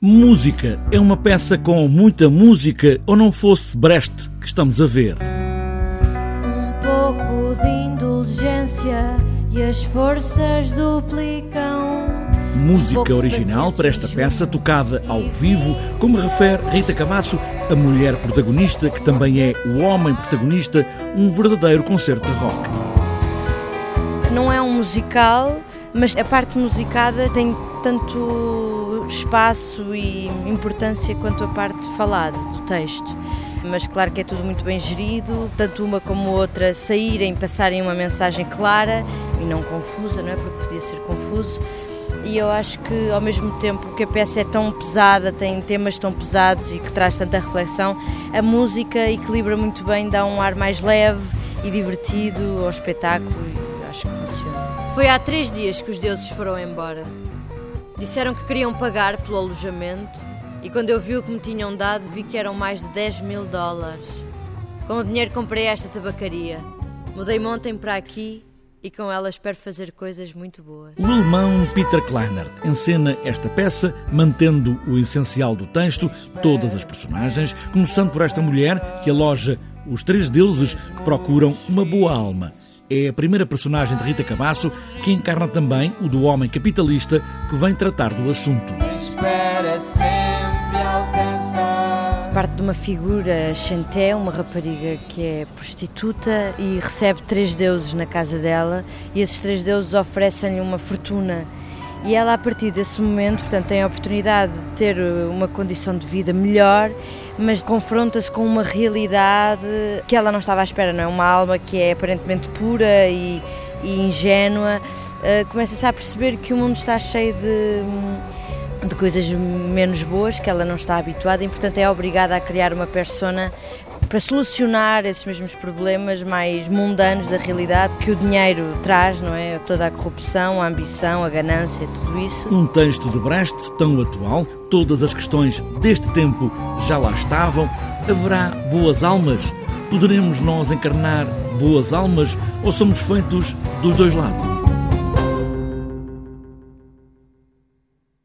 Música é uma peça com muita música ou não fosse Brecht que estamos a ver? Um pouco de indulgência e as forças duplicam. Música original para esta peça tocada ao vivo, como refere Rita Camasso, a mulher protagonista que também é o homem protagonista, um verdadeiro concerto de rock. Não é um musical, mas a parte musicada tem tanto espaço e importância quanto a parte falada do texto. Mas claro que é tudo muito bem gerido, tanto uma como outra saírem, passarem uma mensagem clara e não confusa, não é? Porque podia ser confuso. E eu acho que ao mesmo tempo que a peça é tão pesada, tem temas tão pesados e que traz tanta reflexão, a música equilibra muito bem, dá um ar mais leve e divertido ao espetáculo e acho que funciona. Foi há três dias que os deuses foram embora. Disseram que queriam pagar pelo alojamento e quando eu vi o que me tinham dado vi que eram mais de 10 mil dólares. Com o dinheiro comprei esta tabacaria. Mudei-me ontem para aqui e com ela espero fazer coisas muito boas. O alemão Peter Kleinert encena esta peça, mantendo o essencial do texto, todas as personagens, começando por esta mulher que aloja os três deuses que procuram uma boa alma. É a primeira personagem de Rita Cabasso que encarna também o do homem capitalista que vem tratar do assunto. Espera sempre alcançar. Parte de uma figura Chanté, uma rapariga que é prostituta e recebe três deuses na casa dela e esses três deuses oferecem-lhe uma fortuna e ela a partir desse momento, portanto, tem a oportunidade de ter uma condição de vida melhor, mas confronta-se com uma realidade que ela não estava à espera, não é? Uma alma que é aparentemente pura e, e ingênua, uh, começa-se a perceber que o mundo está cheio de de coisas menos boas que ela não está habituada e, portanto, é obrigada a criar uma persona para solucionar esses mesmos problemas mais mundanos da realidade que o dinheiro traz, não é? Toda a corrupção, a ambição, a ganância, tudo isso. Um texto de Brecht tão atual, todas as questões deste tempo já lá estavam. Haverá boas almas? Poderemos nós encarnar boas almas ou somos feitos dos dois lados?